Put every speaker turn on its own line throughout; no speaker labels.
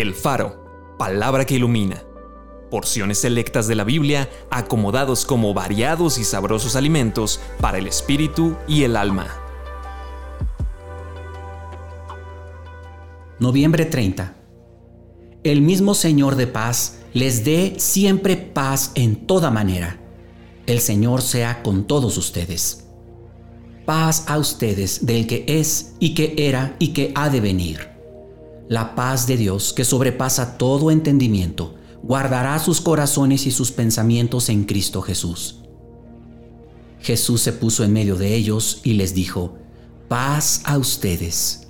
El Faro, palabra que ilumina. Porciones selectas de la Biblia acomodados como variados y sabrosos alimentos para el espíritu y el alma.
Noviembre 30. El mismo Señor de paz les dé siempre paz en toda manera. El Señor sea con todos ustedes. Paz a ustedes del que es y que era y que ha de venir la paz de Dios, que sobrepasa todo entendimiento, guardará sus corazones y sus pensamientos en Cristo Jesús. Jesús se puso en medio de ellos y les dijo, paz a ustedes.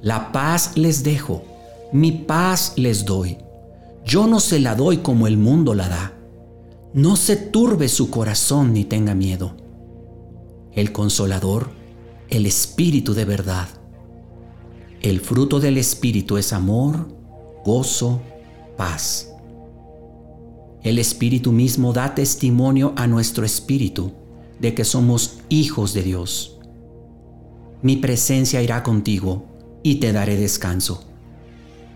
La paz les dejo, mi paz les doy. Yo no se la doy como el mundo la da. No se turbe su corazón ni tenga miedo. El consolador, el Espíritu de verdad, el fruto del Espíritu es amor, gozo, paz. El Espíritu mismo da testimonio a nuestro Espíritu de que somos hijos de Dios. Mi presencia irá contigo y te daré descanso.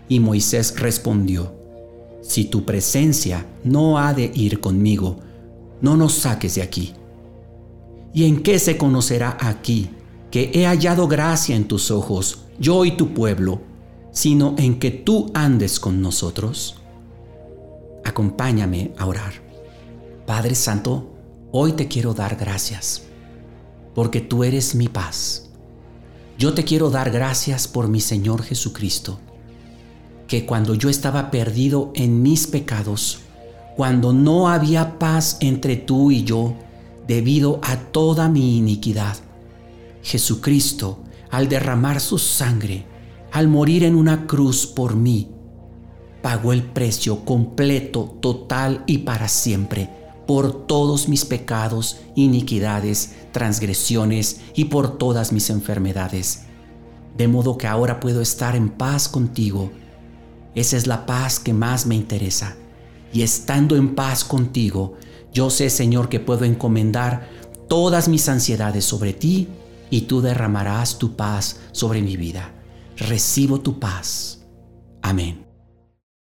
Y Moisés respondió, Si tu presencia no ha de ir conmigo, no nos saques de aquí. ¿Y en qué se conocerá aquí que he hallado gracia en tus ojos? yo y tu pueblo, sino en que tú andes con nosotros? Acompáñame a orar. Padre Santo, hoy te quiero dar gracias, porque tú eres mi paz. Yo te quiero dar gracias por mi Señor Jesucristo, que cuando yo estaba perdido en mis pecados, cuando no había paz entre tú y yo, debido a toda mi iniquidad, Jesucristo al derramar su sangre, al morir en una cruz por mí, pagó el precio completo, total y para siempre por todos mis pecados, iniquidades, transgresiones y por todas mis enfermedades. De modo que ahora puedo estar en paz contigo. Esa es la paz que más me interesa. Y estando en paz contigo, yo sé, Señor, que puedo encomendar todas mis ansiedades sobre ti y tú derramarás tu paz sobre mi vida. Recibo tu paz. Amén.